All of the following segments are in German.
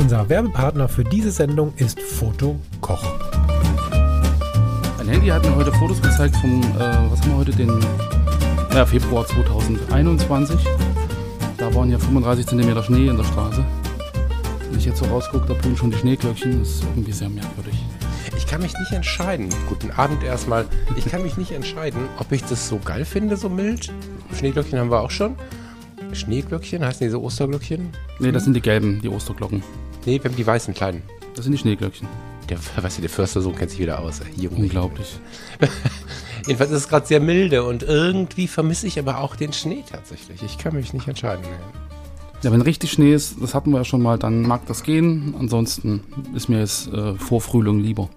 Unser Werbepartner für diese Sendung ist Foto Koch. Mein Handy hat mir heute Fotos gezeigt vom, äh, was haben wir heute, den ja, Februar 2021. Da waren ja 35 cm Schnee in der Straße. Wenn ich jetzt so rausgucke, da blühen schon die Schneeglöckchen. Das ist irgendwie sehr merkwürdig. Ich kann mich nicht entscheiden. Guten Abend erstmal. Ich kann mich nicht entscheiden, ob ich das so geil finde, so mild. Schneeglöckchen haben wir auch schon. Schneeglöckchen, heißen diese Osterglöckchen? Nee, das sind die gelben, die Osterglocken. Nee, wir haben die weißen kleinen. Das sind die Schneeglöckchen. Der, weißt du, der Förstersohn kennt sich wieder aus. Hier Unglaublich. Jedenfalls ist es gerade sehr milde und irgendwie vermisse ich aber auch den Schnee tatsächlich. Ich kann mich nicht entscheiden. Ja, wenn richtig Schnee ist, das hatten wir ja schon mal, dann mag das gehen. Ansonsten ist mir jetzt äh, vor Frühling lieber.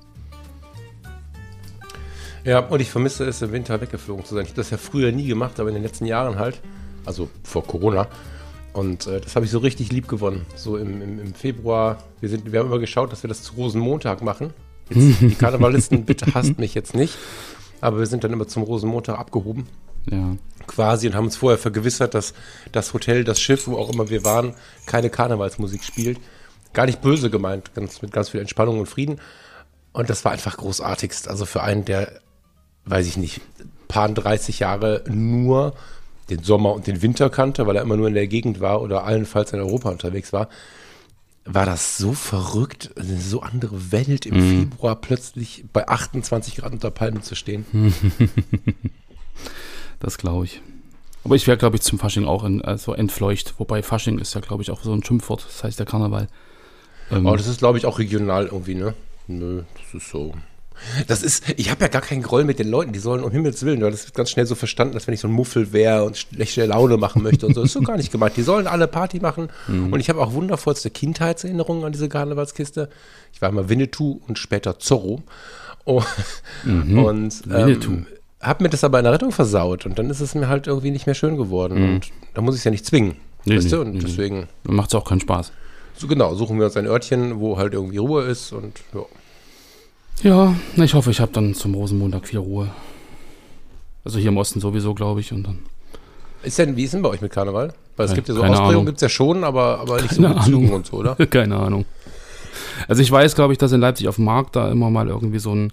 Ja, und ich vermisse es, im Winter weggeflogen zu sein. Ich habe das ja früher nie gemacht, aber in den letzten Jahren halt. Also vor Corona. Und äh, das habe ich so richtig lieb gewonnen. So im, im, im, Februar. Wir, sind, wir haben immer geschaut, dass wir das zu Rosenmontag machen. Jetzt, die Karnevalisten, bitte hasst mich jetzt nicht. Aber wir sind dann immer zum Rosenmontag abgehoben. Ja. Quasi und haben uns vorher vergewissert, dass das Hotel, das Schiff, wo auch immer wir waren, keine Karnevalsmusik spielt. Gar nicht böse gemeint, ganz, mit ganz viel Entspannung und Frieden. Und das war einfach großartigst. Also für einen, der, weiß ich nicht, paar 30 Jahre nur den Sommer und den Winter kannte, weil er immer nur in der Gegend war oder allenfalls in Europa unterwegs war, war das so verrückt, eine so andere Welt im mhm. Februar plötzlich bei 28 Grad unter Palmen zu stehen. das glaube ich. Aber ich wäre, glaube ich, zum Fasching auch in, also entfleucht. Wobei Fasching ist ja, glaube ich, auch so ein Schimpfwort. Das heißt der Karneval. Ähm, Aber das ist, glaube ich, auch regional irgendwie, ne? Nö, das ist so. Das ist, ich habe ja gar keinen Groll mit den Leuten, die sollen um Himmels Willen, das ist ganz schnell so verstanden, dass wenn ich so ein Muffel wäre und schlechte Laune machen möchte und so, das ist so gar nicht gemeint. Die sollen alle Party machen mhm. und ich habe auch wundervollste Kindheitserinnerungen an diese Karnevalskiste. Ich war immer Winnetou und später Zorro oh. mhm. und ähm, habe mir das aber in der Rettung versaut und dann ist es mir halt irgendwie nicht mehr schön geworden mhm. und da muss ich es ja nicht zwingen. Nee, weißt nee, du? Und nee, deswegen. Macht es auch keinen Spaß. So genau, suchen wir uns ein Örtchen, wo halt irgendwie Ruhe ist und ja. Ja, ich hoffe, ich habe dann zum Rosenmontag viel Ruhe. Also hier im Osten sowieso, glaube ich. Und dann ist denn, wie ist denn bei euch mit Karneval? Weil es ja, gibt ja so Ausprägungen, gibt es ja schon, aber, aber nicht keine so Ahnung. und so, oder? keine Ahnung. Also ich weiß, glaube ich, dass in Leipzig auf dem Markt da immer mal irgendwie so, ein,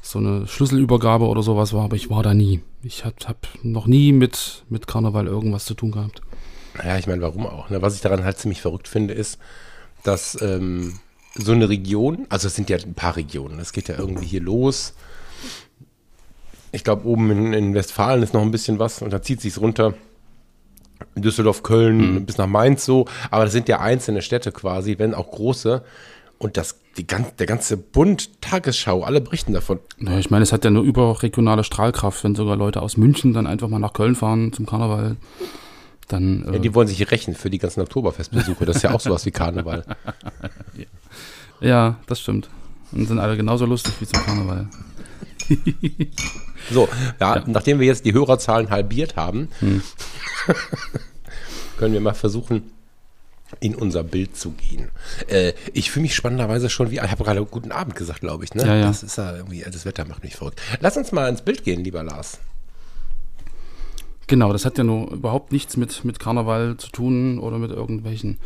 so eine Schlüsselübergabe oder sowas war, aber ich war da nie. Ich habe hab noch nie mit, mit Karneval irgendwas zu tun gehabt. Ja, ich meine, warum auch? Ne? Was ich daran halt ziemlich verrückt finde, ist, dass ähm, so eine Region, also es sind ja ein paar Regionen, es geht ja irgendwie hier los. Ich glaube, oben in, in, Westfalen ist noch ein bisschen was und da zieht sich runter. Düsseldorf, Köln, mhm. bis nach Mainz so. Aber das sind ja einzelne Städte quasi, wenn auch große. Und das, die, der ganze Bund, Tagesschau, alle berichten davon. Ja, ich meine, es hat ja nur überregionale Strahlkraft, wenn sogar Leute aus München dann einfach mal nach Köln fahren zum Karneval. Dann, äh ja, die wollen sich rächen für die ganzen Oktoberfestbesuche. Das ist ja auch sowas wie Karneval. ja. Ja, das stimmt. Und sind alle genauso lustig wie zum Karneval. so, ja, ja, nachdem wir jetzt die Hörerzahlen halbiert haben, hm. können wir mal versuchen, in unser Bild zu gehen. Äh, ich fühle mich spannenderweise schon wie, ich habe gerade guten Abend gesagt, glaube ich. Ne? Ja, ja. Das ist ja irgendwie, das Wetter macht mich verrückt. Lass uns mal ins Bild gehen, lieber Lars. Genau, das hat ja nur überhaupt nichts mit, mit Karneval zu tun oder mit irgendwelchen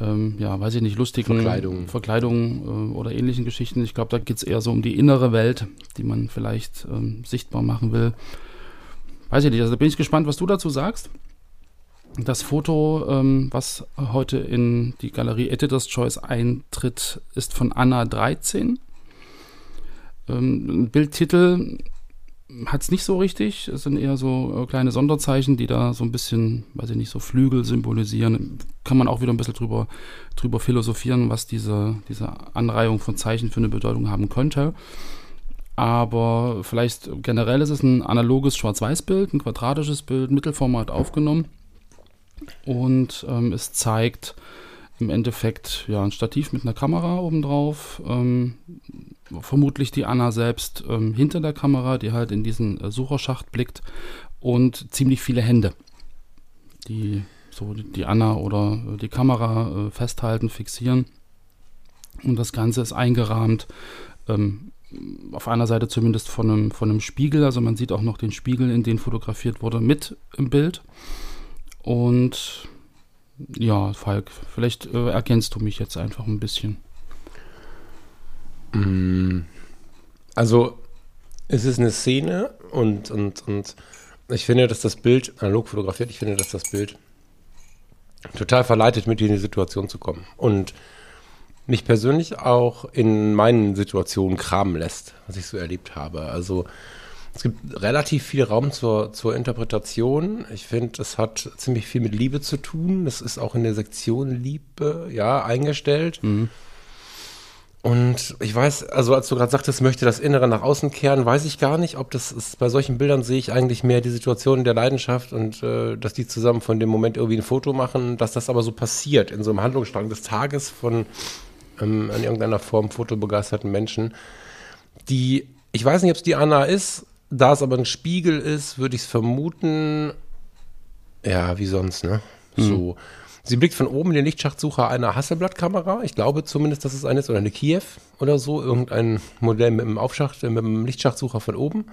ähm, ja, weiß ich nicht, lustigen Verkleidungen, Verkleidungen äh, oder ähnlichen Geschichten. Ich glaube, da geht es eher so um die innere Welt, die man vielleicht ähm, sichtbar machen will. Weiß ich nicht, also da bin ich gespannt, was du dazu sagst. Das Foto, ähm, was heute in die Galerie Editor's Choice eintritt, ist von Anna 13. Ähm, Bildtitel hat es nicht so richtig. Es sind eher so äh, kleine Sonderzeichen, die da so ein bisschen, weiß ich nicht, so Flügel symbolisieren. Kann man auch wieder ein bisschen drüber, drüber philosophieren, was diese, diese Anreihung von Zeichen für eine Bedeutung haben könnte. Aber vielleicht generell ist es ein analoges Schwarz-Weiß-Bild, ein quadratisches Bild, Mittelformat aufgenommen. Und ähm, es zeigt im Endeffekt ja ein Stativ mit einer Kamera obendrauf. Ähm, vermutlich die Anna selbst ähm, hinter der Kamera, die halt in diesen äh, Sucherschacht blickt und ziemlich viele Hände, die so die Anna oder äh, die Kamera äh, festhalten, fixieren. Und das Ganze ist eingerahmt, ähm, auf einer Seite zumindest von einem, von einem Spiegel. Also man sieht auch noch den Spiegel, in den fotografiert wurde, mit im Bild. Und ja, Falk, vielleicht äh, ergänzt du mich jetzt einfach ein bisschen. Also, es ist eine Szene und, und, und ich finde, dass das Bild, analog fotografiert, ich finde, dass das Bild total verleitet, mit in die Situation zu kommen. Und mich persönlich auch in meinen Situationen kramen lässt, was ich so erlebt habe. Also es gibt relativ viel Raum zur, zur Interpretation. Ich finde, es hat ziemlich viel mit Liebe zu tun. Das ist auch in der Sektion Liebe, ja, eingestellt. Und ich weiß, also als du gerade sagtest, möchte das Innere nach außen kehren, weiß ich gar nicht, ob das ist, bei solchen Bildern sehe ich eigentlich mehr die Situation der Leidenschaft und äh, dass die zusammen von dem Moment irgendwie ein Foto machen, dass das aber so passiert in so einem Handlungsstrang des Tages von ähm, in irgendeiner Form fotobegeisterten Menschen, die, ich weiß nicht, ob es die Anna ist, da es aber ein Spiegel ist, würde ich es vermuten, ja, wie sonst, ne? So. Sie blickt von oben in den Lichtschachtsucher einer Hasselblatt-Kamera. Ich glaube zumindest, dass es eine ist, oder eine Kiew oder so. Irgendein Modell mit einem Aufschacht, mit einem Lichtschachtsucher von oben.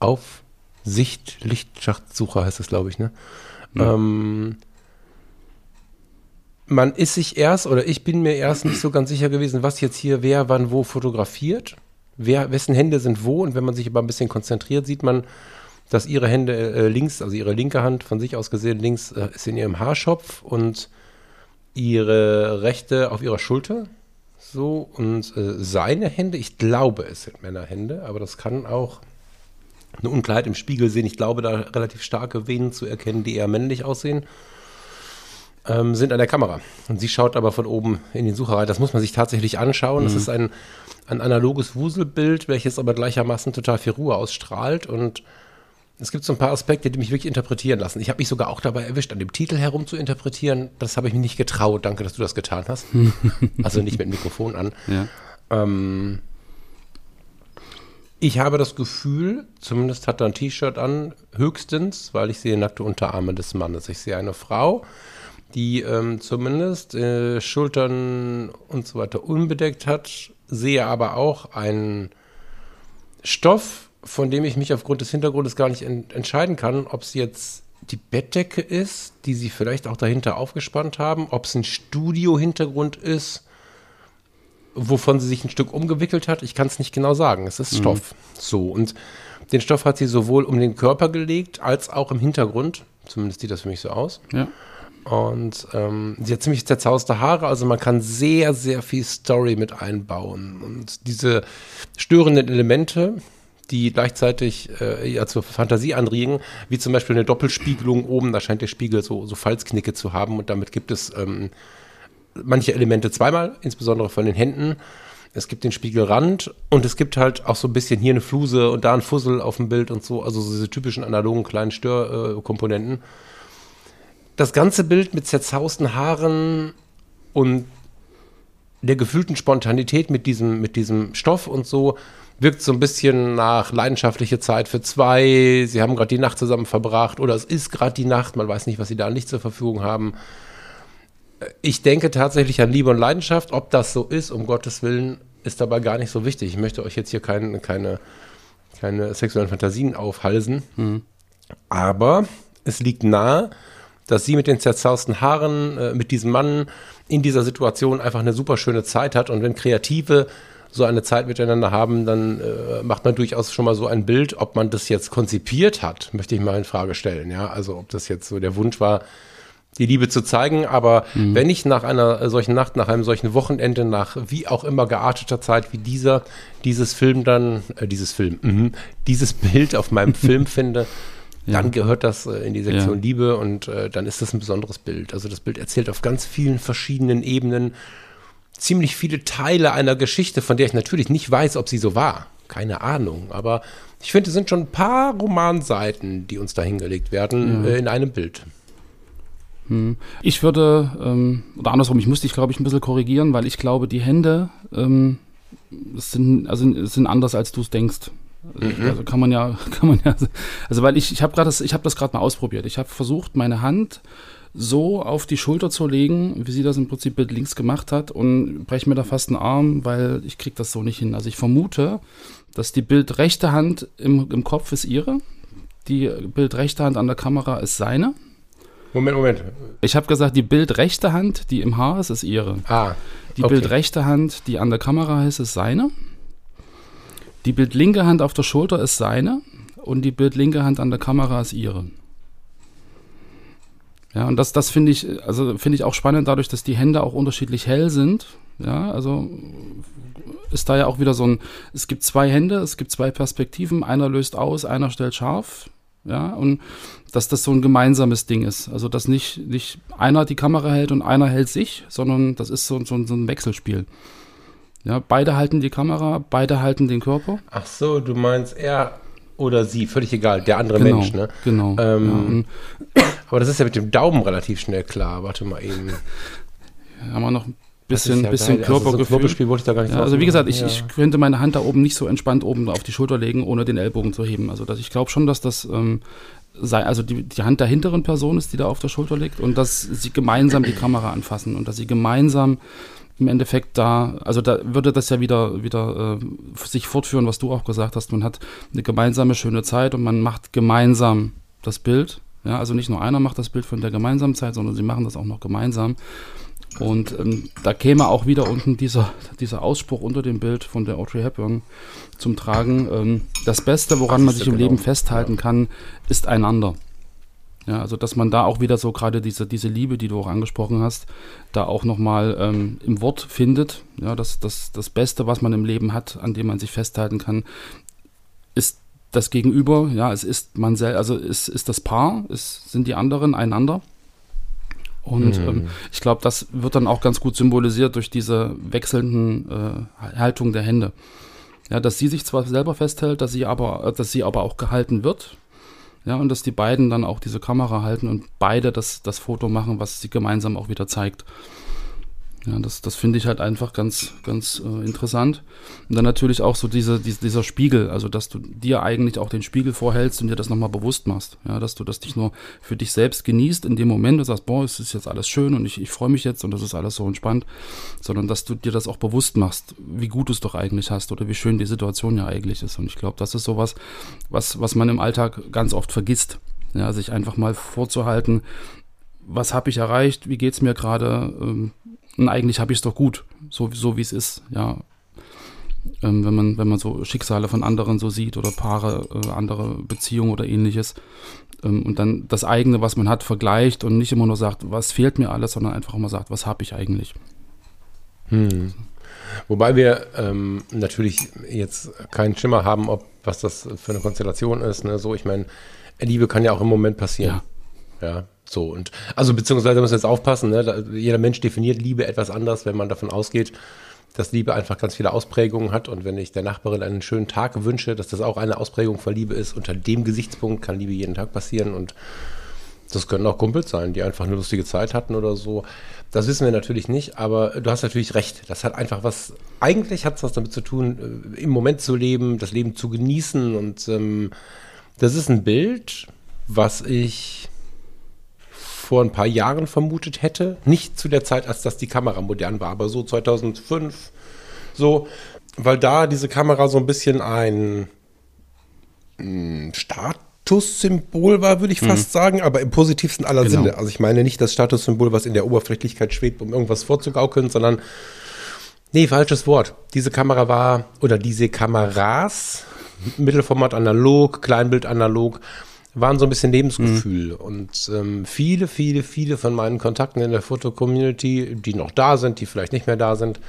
Aufsicht, Lichtschachtsucher heißt es, glaube ich, ne? Ähm, man ist sich erst, oder ich bin mir erst nicht so ganz sicher gewesen, was jetzt hier wer wann wo fotografiert. Wer, wessen Hände sind wo. Und wenn man sich aber ein bisschen konzentriert, sieht man, dass ihre Hände äh, links, also ihre linke Hand von sich aus gesehen links äh, ist in ihrem Haarschopf und ihre rechte auf ihrer Schulter. So, und äh, seine Hände, ich glaube, es sind Männerhände, aber das kann auch eine Unklarheit im Spiegel sehen. Ich glaube, da relativ starke Venen zu erkennen, die eher männlich aussehen, ähm, sind an der Kamera. Und sie schaut aber von oben in den Sucher rein. Das muss man sich tatsächlich anschauen. Das ist ein, ein analoges Wuselbild, welches aber gleichermaßen total viel Ruhe ausstrahlt und es gibt so ein paar Aspekte, die mich wirklich interpretieren lassen. Ich habe mich sogar auch dabei erwischt, an dem Titel herum zu interpretieren. Das habe ich mir nicht getraut. Danke, dass du das getan hast. also nicht mit dem Mikrofon an. Ja. Ähm, ich habe das Gefühl, zumindest hat er ein T-Shirt an, höchstens, weil ich sehe nackte Unterarme des Mannes. Ich sehe eine Frau, die ähm, zumindest äh, Schultern und so weiter unbedeckt hat, sehe aber auch einen Stoff, von dem ich mich aufgrund des Hintergrundes gar nicht en entscheiden kann, ob es jetzt die Bettdecke ist, die sie vielleicht auch dahinter aufgespannt haben, ob es ein Studio-Hintergrund ist, wovon sie sich ein Stück umgewickelt hat. Ich kann es nicht genau sagen. Es ist Stoff. So. Und den Stoff hat sie sowohl um den Körper gelegt, als auch im Hintergrund. Zumindest sieht das für mich so aus. Ja. Und ähm, sie hat ziemlich zerzauste Haare, also man kann sehr, sehr viel Story mit einbauen. Und diese störenden Elemente, die gleichzeitig äh, ja zur Fantasie anregen, wie zum Beispiel eine Doppelspiegelung oben, da scheint der Spiegel so, so Falzknicke zu haben und damit gibt es ähm, manche Elemente zweimal, insbesondere von den Händen. Es gibt den Spiegelrand und es gibt halt auch so ein bisschen hier eine Fluse und da ein Fussel auf dem Bild und so, also so diese typischen analogen kleinen Störkomponenten. Das ganze Bild mit zerzausten Haaren und der gefühlten Spontanität mit diesem, mit diesem Stoff und so wirkt so ein bisschen nach leidenschaftliche Zeit für zwei. Sie haben gerade die Nacht zusammen verbracht oder es ist gerade die Nacht, man weiß nicht, was sie da nicht zur Verfügung haben. Ich denke tatsächlich an Liebe und Leidenschaft. Ob das so ist, um Gottes Willen, ist dabei gar nicht so wichtig. Ich möchte euch jetzt hier kein, keine, keine sexuellen Fantasien aufhalsen. Aber es liegt nahe, dass sie mit den zerzausten Haaren, äh, mit diesem Mann in dieser Situation einfach eine super schöne Zeit hat. Und wenn Kreative so eine Zeit miteinander haben, dann äh, macht man durchaus schon mal so ein Bild. Ob man das jetzt konzipiert hat, möchte ich mal in Frage stellen. Ja, also ob das jetzt so der Wunsch war, die Liebe zu zeigen. Aber wenn ich nach einer solchen Nacht, nach einem solchen Wochenende, nach wie auch immer gearteter Zeit wie dieser, dieses Film dann, äh, dieses Film, mhm, dieses Bild auf meinem Film finde, dann gehört das äh, in die Sektion Ja. Liebe und äh, dann ist das ein besonderes Bild. Also das Bild erzählt auf ganz vielen verschiedenen Ebenen ziemlich viele Teile einer Geschichte, von der ich natürlich nicht weiß, ob sie so war. Keine Ahnung. Aber ich finde, es sind schon ein paar Romanseiten, die uns da hingelegt werden, äh, in einem Bild. Hm. Ich würde, ähm, oder andersrum, ich musste dich, glaube ich, ein bisschen korrigieren, weil ich glaube, die Hände ähm, sind, also, sind anders, als du es denkst. Also, Mhm. also kann man ja, kann man ja, also weil ich, ich habe gerade das, ich habe das gerade mal ausprobiert. Ich habe versucht, meine Hand so auf die Schulter zu legen, wie sie das im Prinzip Bild links gemacht hat und breche mir da fast einen Arm, weil ich krieg das so nicht hin. Also ich vermute, dass die bildrechte Hand im, im Kopf ist ihre, die bildrechte Hand an der Kamera ist seine. Moment, Moment. Ich habe gesagt, die bildrechte Hand, die im Haar ist, ist ihre. Ah, Die Okay. bildrechte Hand, die an der Kamera ist, ist seine. Die bildlinke Hand auf der Schulter ist seine. Und die bildlinke Hand an der Kamera ist ihre. Ja, und das, das finde ich, also finde ich auch spannend, dadurch, dass die Hände auch unterschiedlich hell sind. Ja, also ist da ja auch wieder so ein, es gibt zwei Hände, es gibt zwei Perspektiven, einer löst aus, einer stellt scharf. Ja, und dass das so ein gemeinsames Ding ist. Also, dass nicht, nicht einer die Kamera hält und einer hält sich, sondern das ist so, so, so ein Wechselspiel. Ja, beide halten die Kamera, beide halten den Körper. ach so, du meinst er oder sie, völlig egal, der andere Genau, Mensch, ne? genau. Ähm, ja, und Aber das ist ja mit dem Daumen relativ schnell klar. Warte mal eben. haben wir noch ein Das bisschen, ja bisschen geil. Also so Körpergefühl. Wollte ich da gar nicht Ja, also wie gesagt, ich, ich könnte meine Hand da oben nicht so entspannt oben auf die Schulter legen, ohne den Ellbogen zu heben. Also dass ich glaube schon, dass das ähm, sei, also die, die Hand der hinteren Person ist, die da auf der Schulter liegt und dass sie gemeinsam die Kamera anfassen und dass sie gemeinsam im Endeffekt da, also da würde das ja wieder, wieder äh, sich fortführen, was du auch gesagt hast. Man hat eine gemeinsame schöne Zeit und man macht gemeinsam das Bild. Ja, also nicht nur einer macht das Bild von der gemeinsamen Zeit, sondern sie machen das auch noch gemeinsam. Und ähm, da käme auch wieder unten dieser, dieser Ausspruch unter dem Bild von der Audrey Hepburn zum Tragen. Ähm, das Beste, woran Ach, man sich im genau. Leben festhalten kann, ist einander. Ja, also dass man da auch wieder so gerade diese, diese Liebe, die du auch angesprochen hast, da auch nochmal ähm, im Wort findet. Ja, das, das, das Beste, was man im Leben hat, an dem man sich festhalten kann, ist das Gegenüber. Ja, es ist man selbst, also es ist das Paar, es sind die anderen einander. Und Mhm. ähm, ich glaube, das wird dann auch ganz gut symbolisiert durch diese wechselnden äh, Haltung der Hände. Ja, dass sie sich zwar selber festhält, dass sie aber, äh, dass sie aber auch gehalten wird. Ja, und dass die beiden dann auch diese Kamera halten und beide das, das Foto machen, was sie gemeinsam auch wieder zeigt. Ja, das, das finde ich halt einfach ganz, ganz äh, interessant. Und dann natürlich auch so diese, diese, dieser Spiegel, also dass du dir eigentlich auch den Spiegel vorhältst und dir das nochmal bewusst machst. Ja, dass du das nicht nur für dich selbst genießt in dem Moment und sagst, boah, es ist jetzt alles schön und ich, ich freue mich jetzt und das ist alles so entspannt, sondern dass du dir das auch bewusst machst, wie gut du es doch eigentlich hast oder wie schön die Situation ja eigentlich ist. Und ich glaube, das ist sowas, was, was man im Alltag ganz oft vergisst. Ja, sich einfach mal vorzuhalten, was habe ich erreicht, wie geht's mir gerade, ähm, und eigentlich habe ich es doch gut, so, so wie es ist, ja. Ähm, wenn, man, wenn man so Schicksale von anderen so sieht oder Paare, äh, andere Beziehungen oder ähnliches. Ähm, und dann das eigene, was man hat, vergleicht und nicht immer nur sagt, was fehlt mir alles, sondern einfach immer sagt, was habe ich eigentlich. Hm. Wobei wir ähm, natürlich jetzt keinen Schimmer haben, ob was das für eine Konstellation ist. Ne? So, ich meine, Liebe kann ja auch im Moment passieren. Ja. So und also beziehungsweise müssen wir jetzt aufpassen. Ne? Jeder Mensch definiert Liebe etwas anders, wenn man davon ausgeht, dass Liebe einfach ganz viele Ausprägungen hat und wenn ich der Nachbarin einen schönen Tag wünsche, dass das auch eine Ausprägung von Liebe ist. Unter dem Gesichtspunkt kann Liebe jeden Tag passieren und das können auch Kumpels sein, die einfach eine lustige Zeit hatten oder so. Das wissen wir natürlich nicht, aber du hast natürlich recht. Das hat einfach was, eigentlich hat es was damit zu tun, äh, im Moment zu leben, das Leben zu genießen. Und ähm, das ist ein Bild, was ich vor ein paar Jahren vermutet hätte. Nicht zu der Zeit, als das die Kamera modern war, aber so 2005, so, weil da diese Kamera so ein bisschen ein mh, Statussymbol war, würde ich fast sagen, aber im positivsten aller Genau. Sinne. Also ich meine nicht das Statussymbol, was in der Oberflächlichkeit schwebt, um irgendwas vorzugaukeln, sondern nee, falsches Wort. Diese Kamera war oder diese Kameras, Mittelformat analog, Kleinbild analog, waren so ein bisschen Lebensgefühl. Und ähm, viele, viele, viele von meinen Kontakten in der Foto-Community, die noch da sind, die vielleicht nicht mehr da sind,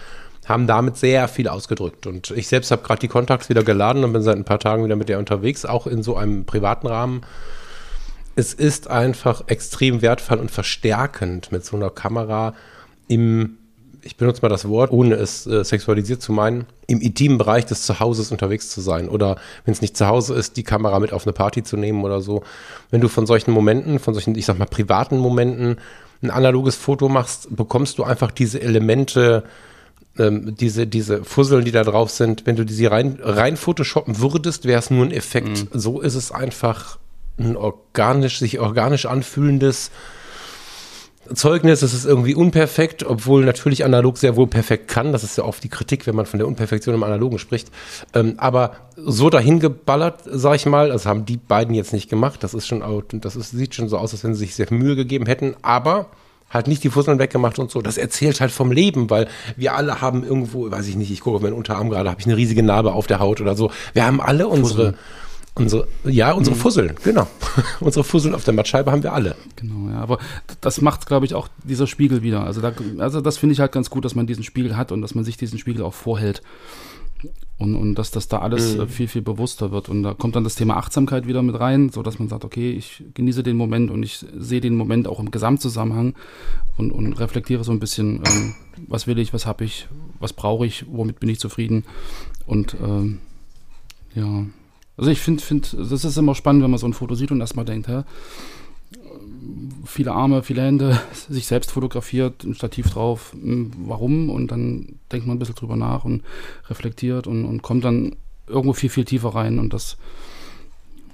haben damit sehr viel ausgedrückt. Und ich selbst habe gerade die Kontakts wieder geladen und bin seit ein paar Tagen wieder mit der unterwegs, auch in so einem privaten Rahmen. Es ist einfach extrem wertvoll und verstärkend mit so einer Kamera im ich benutze mal das Wort, ohne es äh, sexualisiert zu meinen, im intimen Bereich des Zuhauses unterwegs zu sein. Oder wenn es nicht zu Hause ist, die Kamera mit auf eine Party zu nehmen oder so. Wenn du von solchen Momenten, von solchen, ich sag mal, privaten Momenten ein analoges Foto machst, bekommst du einfach diese Elemente, ähm, diese, diese Fusseln, die da drauf sind. Wenn du diese rein, rein photoshoppen würdest, wäre es nur ein Effekt. Mhm. So ist es einfach ein organisch, sich organisch anfühlendes Zeugnis, es ist irgendwie unperfekt, obwohl natürlich analog sehr wohl perfekt kann. Das ist ja oft die Kritik, wenn man von der Unperfektion im Analogen spricht. Ähm, aber so dahin geballert, sag ich mal, das haben die beiden jetzt nicht gemacht. Das ist schon, au- das ist, sieht schon so aus, als wenn sie sich sehr Mühe gegeben hätten. Aber halt nicht die Fusseln weggemacht und so. Das erzählt halt vom Leben, weil wir alle haben irgendwo, weiß ich nicht, ich gucke auf meinen Unterarm gerade, habe ich eine riesige Narbe auf der Haut oder so. Wir haben alle unsere, unsere, ja, unsere Fusseln, genau. unsere Fusseln auf der Mattscheibe haben wir alle. Genau, ja. Aber das macht, glaube ich, auch dieser Spiegel wieder. Also, da, also das finde ich halt ganz gut, dass man diesen Spiegel hat und dass man sich diesen Spiegel auch vorhält. Und, und dass das da alles Mhm. äh, viel, viel bewusster wird. Und da kommt dann das Thema Achtsamkeit wieder mit rein, so dass man sagt, okay, ich genieße den Moment und ich sehe den Moment auch im Gesamtzusammenhang und, und reflektiere so ein bisschen, ähm, was will ich, was habe ich, was brauche ich, womit bin ich zufrieden. Und ähm, ja, also ich finde, find, das ist immer spannend, wenn man so ein Foto sieht und erstmal denkt, hä, viele Arme, viele Hände, sich selbst fotografiert, ein Stativ drauf, hm, warum? Und dann denkt man ein bisschen drüber nach und reflektiert und, und kommt dann irgendwo viel, viel tiefer rein. Und das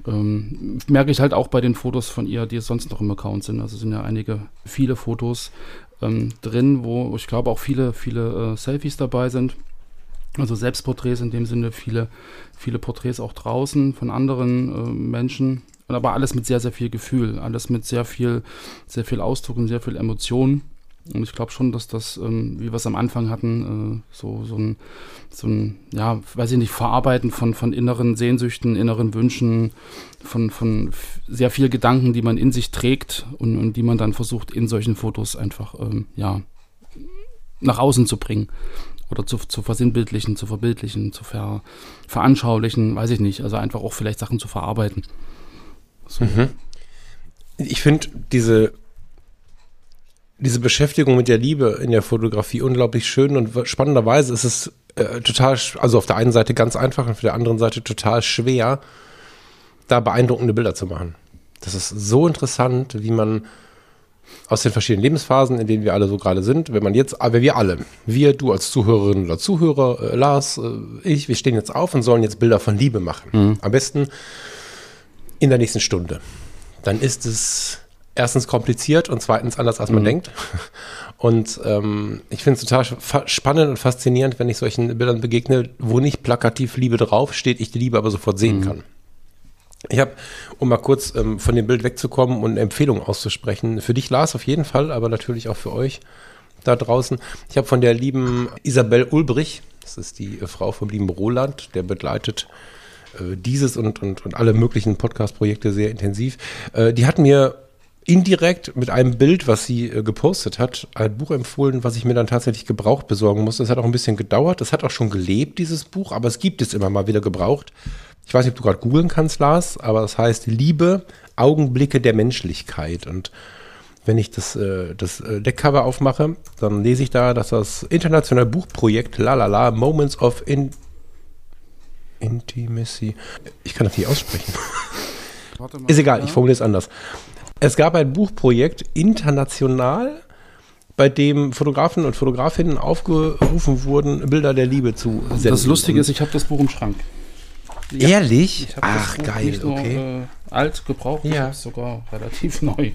ähm, merke ich halt auch bei den Fotos von ihr, die sonst noch im Account sind. Also sind ja einige, viele Fotos ähm, drin, wo ich glaube auch viele, viele äh, Selfies dabei sind. Also Selbstporträts in dem Sinne, viele, viele Porträts auch draußen von anderen äh, Menschen. Aber alles mit sehr, sehr viel Gefühl, alles mit sehr viel, sehr viel Ausdruck und sehr viel Emotion. Und ich glaube schon, dass das, ähm, wie wir es am Anfang hatten, äh, so, so ein, so ein, ja, weiß ich nicht, Verarbeiten von, von inneren Sehnsüchten, inneren Wünschen, von, von sehr viel Gedanken, die man in sich trägt und, und die man dann versucht, in solchen Fotos einfach, ähm, ja, nach außen zu bringen oder zu, zu versinnbildlichen, zu verbildlichen, zu ver, veranschaulichen, weiß ich nicht. Also einfach auch vielleicht Sachen zu verarbeiten. So. Ich finde diese, diese Beschäftigung mit der Liebe in der Fotografie unglaublich schön und spannenderweise ist es äh, total, also auf der einen Seite ganz einfach und auf der anderen Seite total schwer, da beeindruckende Bilder zu machen. Das ist so interessant, wie man aus den verschiedenen Lebensphasen, in denen wir alle so gerade sind, wenn man jetzt, aber wir alle, wir, du als Zuhörerin oder Zuhörer, äh, Lars, äh, ich, wir stehen jetzt auf und sollen jetzt Bilder von Liebe machen. Am besten in der nächsten Stunde. Dann ist es erstens kompliziert und zweitens anders, als man denkt. Und ähm, ich finde es total spannend und faszinierend, wenn ich solchen Bildern begegne, wo nicht plakativ Liebe draufsteht, ich die Liebe aber sofort sehen kann. Ich habe, um mal kurz ähm, von dem Bild wegzukommen und eine Empfehlung auszusprechen, für dich, Lars, auf jeden Fall, aber natürlich auch für euch da draußen. Ich habe von der lieben Isabel Ulbrich, das ist die äh, Frau vom lieben Roland, der begleitet äh, dieses und, und, und alle möglichen Podcast-Projekte sehr intensiv. Äh, die hat mir indirekt mit einem Bild, was sie äh, gepostet hat, ein Buch empfohlen, was ich mir dann tatsächlich gebraucht besorgen musste. Es hat auch ein bisschen gedauert. Es hat auch schon gelebt, dieses Buch, aber es gibt es immer mal wieder gebraucht. Ich weiß nicht, ob du gerade googeln kannst, Lars, aber das heißt Liebe, Augenblicke der Menschlichkeit. Und wenn ich das, äh, das äh, Deckcover aufmache, dann lese ich da, dass das internationale Buchprojekt Lalala Moments of In Intimacy. Ich kann das nicht aussprechen. Warte mal. Ist egal, ich formuliere es anders. Es gab ein Buchprojekt international, bei dem Fotografen und Fotografinnen aufgerufen wurden, Bilder der Liebe zu senden. Das Lustige ist, ich habe das Buch im Schrank. Ich hab- Ehrlich? ich das Ach, geil, nicht nur, okay. Äh, alt gebraucht, ich Ja. es sogar relativ neu.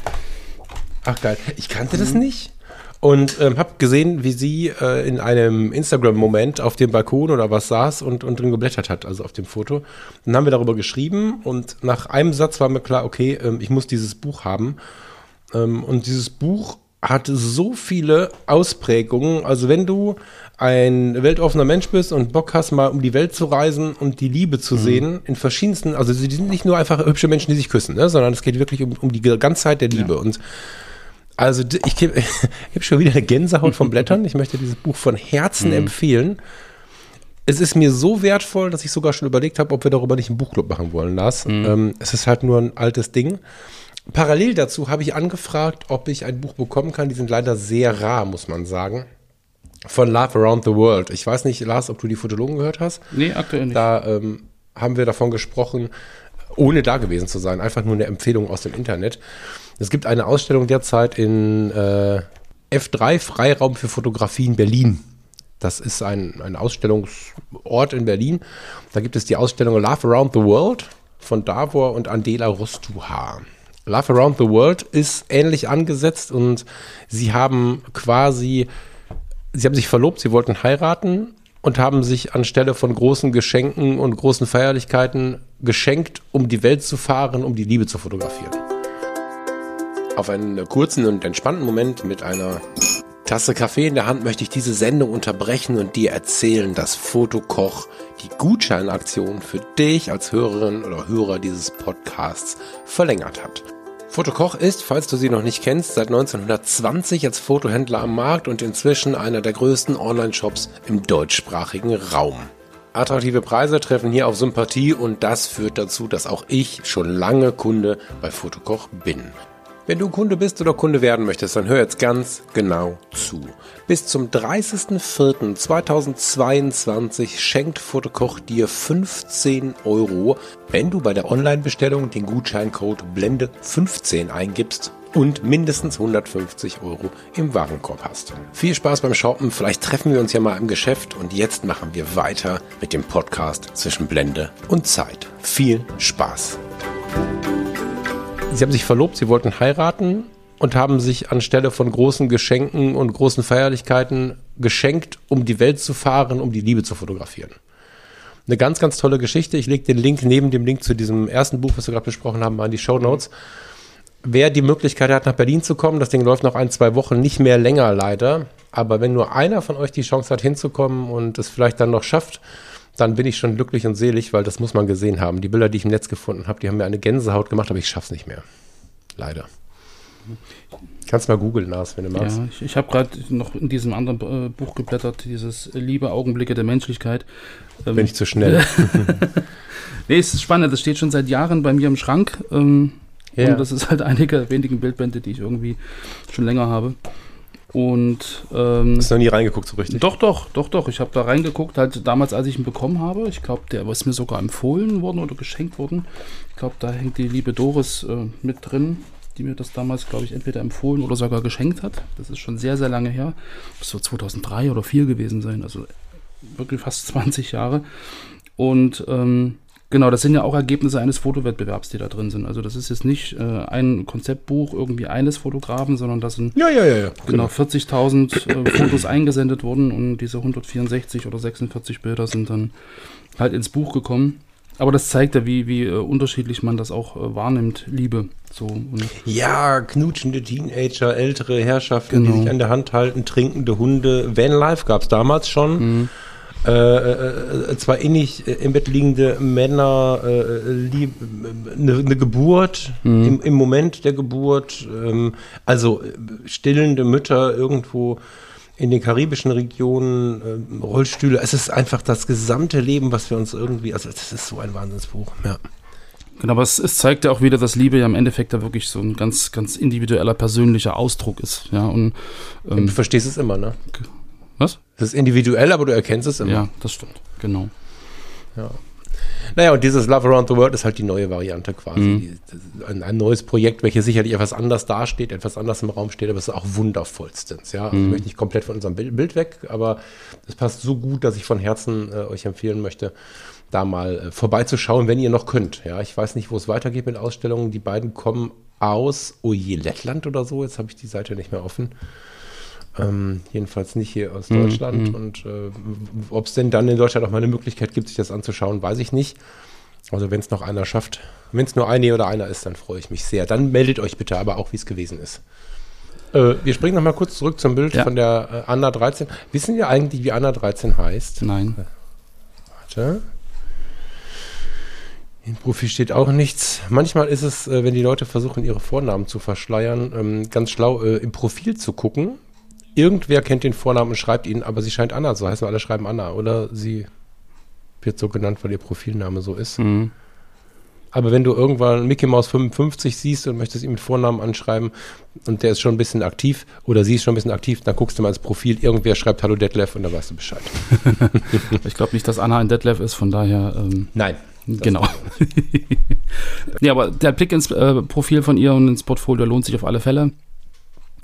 Ach geil. Ich kannte das Mhm. nicht. Und ähm, habe gesehen, wie sie äh, in einem Instagram-Moment auf dem Balkon oder was saß und, und drin geblättert hat, also auf dem Foto. Dann haben wir darüber geschrieben und nach einem Satz war mir klar, okay, ähm, ich muss dieses Buch haben. Ähm, und dieses Buch hat so viele Ausprägungen. Also wenn du ein weltoffener Mensch bist und Bock hast, mal um die Welt zu reisen und die Liebe zu sehen, in verschiedensten, also sie sind nicht nur einfach hübsche Menschen, die sich küssen, ne, sondern es geht wirklich um, um die Ganzheit der Liebe. Und also ich, ich habe schon wieder eine Gänsehaut vom Blättern. Ich möchte dieses Buch von Herzen empfehlen. Es ist mir so wertvoll, dass ich sogar schon überlegt habe, ob wir darüber nicht einen Buchclub machen wollen, Lars. Ähm, es ist halt nur ein altes Ding. Parallel dazu habe ich angefragt, ob ich ein Buch bekommen kann. Die sind leider sehr rar, muss man sagen. von Love Around the World. Ich weiß nicht, Lars, ob du die Fotologen gehört hast. Nee, aktuell nicht. Da ähm, haben wir davon gesprochen, ohne da gewesen zu sein. Einfach nur eine Empfehlung aus dem Internet. Es gibt eine Ausstellung derzeit in äh, F3 Freiraum für Fotografie in Berlin. Das ist ein, ein Ausstellungsort in Berlin. Da gibt es die Ausstellung Love Around the World von Davor und Andela Rostuha. Love Around the World ist ähnlich angesetzt und sie haben quasi, sie haben sich verlobt, sie wollten heiraten und haben sich anstelle von großen Geschenken und großen Feierlichkeiten geschenkt, um die Welt zu fahren, um die Liebe zu fotografieren. Auf einen kurzen und entspannten Moment mit einer Tasse Kaffee in der Hand möchte ich diese Sendung unterbrechen und dir erzählen, dass Fotokoch die Gutscheinaktion für dich als Hörerin oder Hörer dieses Podcasts verlängert hat. Fotokoch ist, falls du sie noch nicht kennst, seit 1920 als Fotohändler am Markt und inzwischen einer der größten Online-Shops im deutschsprachigen Raum. Attraktive Preise treffen hier auf Sympathie und das führt dazu, dass auch ich schon lange Kunde bei Fotokoch bin. Wenn du Kunde bist oder Kunde werden möchtest, dann hör jetzt ganz genau zu. Bis zum 30.04.2022 schenkt Fotokoch dir 15 Euro, wenn du bei der Online-Bestellung den Gutscheincode Blende15 eingibst und mindestens 150 Euro im Warenkorb hast. Viel Spaß beim Shoppen, vielleicht treffen wir uns ja mal im Geschäft und jetzt machen wir weiter mit dem Podcast zwischen Blende und Zeit. Viel Spaß! Sie haben sich verlobt, sie wollten heiraten und haben sich anstelle von großen Geschenken und großen Feierlichkeiten geschenkt, um die Welt zu fahren, um die Liebe zu fotografieren. Eine ganz, ganz tolle Geschichte. Ich lege den Link neben dem Link zu diesem ersten Buch, was wir gerade besprochen haben, mal in die Show Notes. Wer die Möglichkeit hat, nach Berlin zu kommen, das Ding läuft noch ein, zwei Wochen, nicht mehr länger leider. Aber wenn nur einer von euch die Chance hat, hinzukommen und es vielleicht dann noch schafft, dann bin ich schon glücklich und selig, weil das muss man gesehen haben. Die Bilder, die ich im Netz gefunden habe, die haben mir eine Gänsehaut gemacht, aber ich schaff's nicht mehr. Leider. Kannst mal googeln, Lars, wenn du magst. Ja, ich, ich habe gerade noch in diesem anderen äh, Buch geblättert, dieses Liebe Augenblicke der Menschlichkeit. Ähm, Bin ich zu schnell. nee, es ist spannend, das steht schon seit Jahren bei mir im Schrank. Ähm, Ja. Und das ist halt eine der wenigen Bildbände, die ich irgendwie schon länger habe. Und ähm, Hast du noch nie reingeguckt so richtig? Doch, doch, doch, doch. Ich habe da reingeguckt, halt damals, als ich ihn bekommen habe. Ich glaube, der ist mir sogar empfohlen worden oder geschenkt worden. Ich glaube, da hängt die liebe Doris äh, mit drin, die mir das damals, glaube ich, entweder empfohlen oder sogar geschenkt hat. Das ist schon sehr, sehr lange her. Muss so 2003 oder 2004 gewesen sein. Also wirklich fast 20 Jahre. Und ähm, genau, das sind ja auch Ergebnisse eines Fotowettbewerbs, die da drin sind. Also das ist jetzt nicht äh, ein Konzeptbuch irgendwie eines Fotografen, sondern das sind Ja, ja, ja, ja. genau 40.000 äh, Fotos eingesendet wurden und diese 164 oder 46 Bilder sind dann halt ins Buch gekommen. Aber das zeigt ja, wie, wie äh, unterschiedlich man das auch äh, wahrnimmt, Liebe. So, Ja, knutschende Teenager, ältere Herrschaften, die Genau. sich an der Hand halten, trinkende Hunde. Vanlife gab es damals schon. Mhm. Äh, äh, äh, zwei innig äh, im Bett liegende Männer, äh, eine ne Geburt Mhm. im, im Moment der Geburt, ähm, also äh, stillende Mütter irgendwo in den karibischen Regionen, äh, Rollstühle. Es ist einfach das gesamte Leben, was wir uns irgendwie, also das ist so ein Wahnsinnsbuch. Ja. Genau, aber es, es zeigt ja auch wieder, dass Liebe ja im Endeffekt da wirklich so ein ganz, ganz individueller, persönlicher Ausdruck ist. Ja, und Du ähm, verstehst es immer, ne? Was? Das ist individuell, aber du erkennst es immer. Ja, das stimmt. Genau. Ja. Naja, und dieses Love Around the World ist halt die neue Variante quasi. Mhm. Ein, ein neues Projekt, welches sicherlich etwas anders dasteht, etwas anders im Raum steht, aber es ist auch wundervollstens. Ja? Also Mhm. Ich möchte nicht komplett von unserem Bild, Bild weg, aber es passt so gut, dass ich von Herzen äh, euch empfehlen möchte, da mal äh, vorbeizuschauen, wenn ihr noch könnt. Ja, ich weiß nicht, wo es weitergeht mit Ausstellungen. Die beiden kommen aus, oh je, Lettland oder so. Jetzt habe ich die Seite nicht mehr offen. Ähm, jedenfalls nicht hier aus Mhm, Deutschland. Und äh, ob es denn dann in Deutschland auch mal eine Möglichkeit gibt, sich das anzuschauen, weiß ich nicht. Also wenn es noch einer schafft, wenn es nur eine oder einer ist, dann freue ich mich sehr. Dann meldet euch bitte aber auch, wie es gewesen ist. Äh, wir springen noch mal kurz zurück zum Bild Ja. von der äh, Anna 13. Wissen wir eigentlich, wie Anna 13 heißt? Nein. Warte. Im Profil steht auch nichts. Manchmal ist es, äh, wenn die Leute versuchen, ihre Vornamen zu verschleiern, ähm, ganz schlau, äh, im Profil zu gucken. Irgendwer kennt den Vornamen und schreibt ihn, aber sie scheint Anna zu heißen, alle schreiben Anna. Oder sie wird so genannt, weil ihr Profilname so ist. Mhm. Aber wenn du irgendwann Mickey Mouse 55 siehst und möchtest ihn mit Vornamen anschreiben und der ist schon ein bisschen aktiv oder sie ist schon ein bisschen aktiv, dann guckst du mal ins Profil, irgendwer schreibt Hallo Detlef und dann weißt du Bescheid. Ich glaube nicht, dass Anna ein Detlef ist, von daher. Ähm, Nein. genau. ja, aber der Blick ins äh, Profil von ihr und ins Portfolio lohnt sich auf alle Fälle.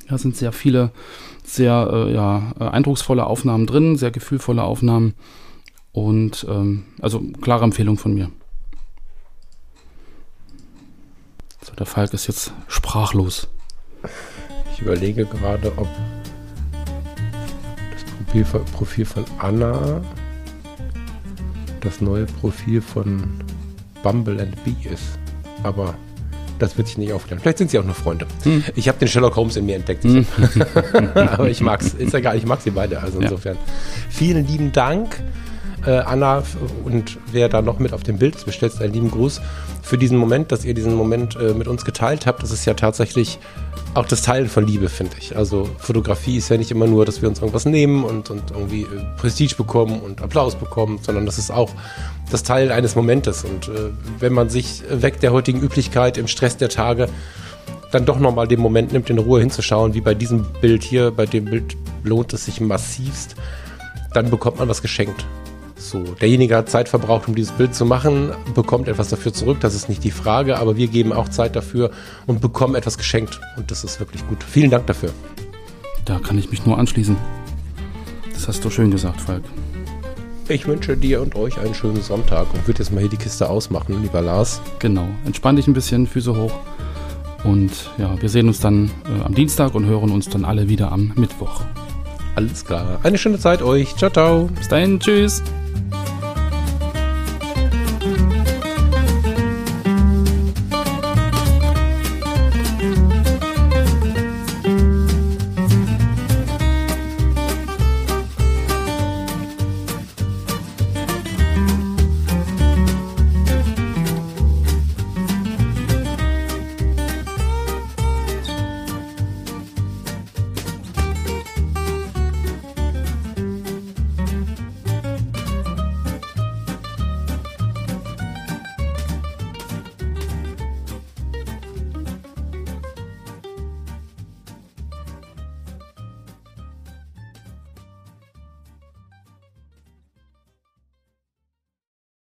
Da sind sehr viele, sehr äh, ja, äh, eindrucksvolle Aufnahmen drin, sehr gefühlvolle Aufnahmen. Und ähm, also klare Empfehlung von mir. So, der Falk ist jetzt sprachlos. Ich überlege gerade, ob das Profil von, Profil von Anna das neue Profil von Bumble and Bee ist. Aber das wird sich nicht aufklären. Vielleicht sind sie auch nur Freunde. Ich habe den Sherlock Holmes in mir entdeckt. Aber ich mag's. Ist ja egal, ich mag sie beide. Also Ja. insofern. Vielen lieben Dank, äh, Anna und wer da noch mit auf dem Bild bestellt einen lieben Gruß für diesen Moment, dass ihr diesen Moment äh, mit uns geteilt habt. Das ist ja tatsächlich auch das Teilen von Liebe, finde ich. Also Fotografie ist ja nicht immer nur, dass wir uns irgendwas nehmen und, und irgendwie äh, Prestige bekommen und Applaus bekommen, sondern das ist auch das Teilen eines Momentes. Und äh, wenn man sich weg der heutigen Üblichkeit im Stress der Tage dann doch nochmal den Moment nimmt, in Ruhe hinzuschauen, wie bei diesem Bild hier, bei dem Bild lohnt es sich massivst, dann bekommt man was geschenkt. So, derjenige hat Zeit verbraucht, um dieses Bild zu machen, bekommt etwas dafür zurück, das ist nicht die Frage, aber wir geben auch Zeit dafür und bekommen etwas geschenkt und das ist wirklich gut. Vielen Dank dafür. Da kann ich mich nur anschließen. Das hast du schön gesagt, Falk. Ich wünsche dir und euch einen schönen Sonntag und würde jetzt mal hier die Kiste ausmachen, lieber Lars. Genau. Entspann dich ein bisschen, Füße hoch. Und ja, wir sehen uns dann äh, am Dienstag und hören uns dann alle wieder am Mittwoch. Alles klar. Eine schöne Zeit euch. Ciao, ciao. Bis dahin, tschüss.